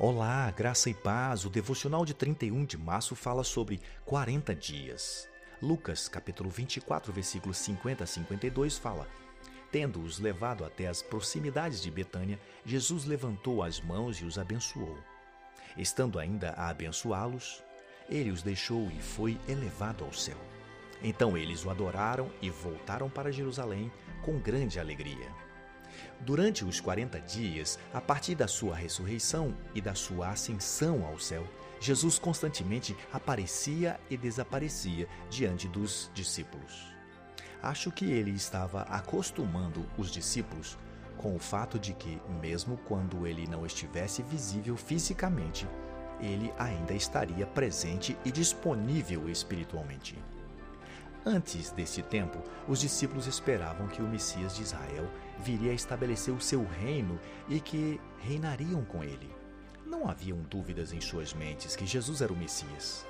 Olá, graça e paz. O devocional de 31 de março fala sobre 40 dias. Lucas, capítulo 24, versículos 50 a 52 fala: Tendo-os levado até as proximidades de Betânia, Jesus levantou as mãos e os abençoou. Estando ainda a abençoá-los, ele os deixou e foi elevado ao céu. Então eles o adoraram e voltaram para Jerusalém com grande alegria. Durante os 40 dias, a partir da sua ressurreição e da sua ascensão ao céu, Jesus constantemente aparecia e desaparecia diante dos discípulos. Acho que ele estava acostumando os discípulos com o fato de que, mesmo quando ele não estivesse visível fisicamente, ele ainda estaria presente e disponível espiritualmente. Antes desse tempo, os discípulos esperavam que o Messias de Israel viria a estabelecer o seu reino e que reinariam com ele. Não haviam dúvidas em suas mentes que Jesus era o Messias.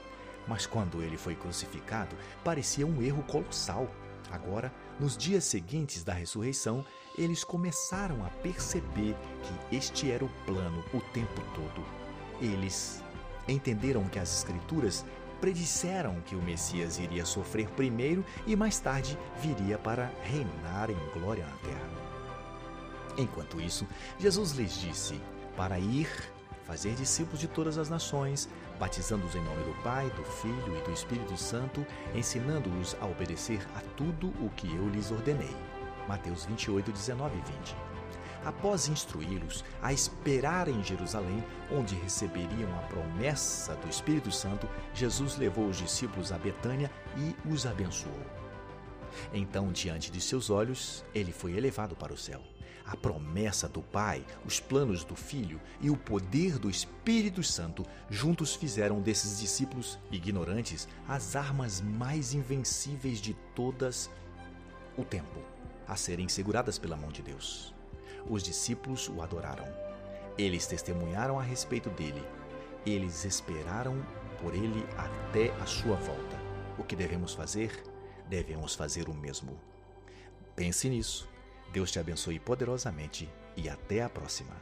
Mas quando ele foi crucificado, parecia um erro colossal. Agora, nos dias seguintes da ressurreição, eles começaram a perceber que este era o plano o tempo todo. Eles entenderam que as Escrituras predisseram que o Messias iria sofrer primeiro e mais tarde viria para reinar em glória na terra. Enquanto isso, Jesus lhes disse para ir fazer discípulos de todas as nações, batizando-os em nome do Pai, do Filho e do Espírito Santo, ensinando-os a obedecer a tudo o que eu lhes ordenei. Mateus 28, 19 e 20 após instruí-los a esperar em Jerusalém, onde receberiam a promessa do Espírito Santo, Jesus levou os discípulos a Betânia e os abençoou. Então, diante de seus olhos, ele foi elevado para o céu. A promessa do Pai, os planos do Filho e o poder do Espírito Santo juntos fizeram desses discípulos ignorantes as armas mais invencíveis de todas o tempo, a serem seguradas pela mão de Deus. Os discípulos o adoraram. Eles testemunharam a respeito dele. Eles esperaram por ele até a sua volta. O que devemos fazer? Devemos fazer o mesmo. Pense nisso. Deus te abençoe poderosamente e até a próxima.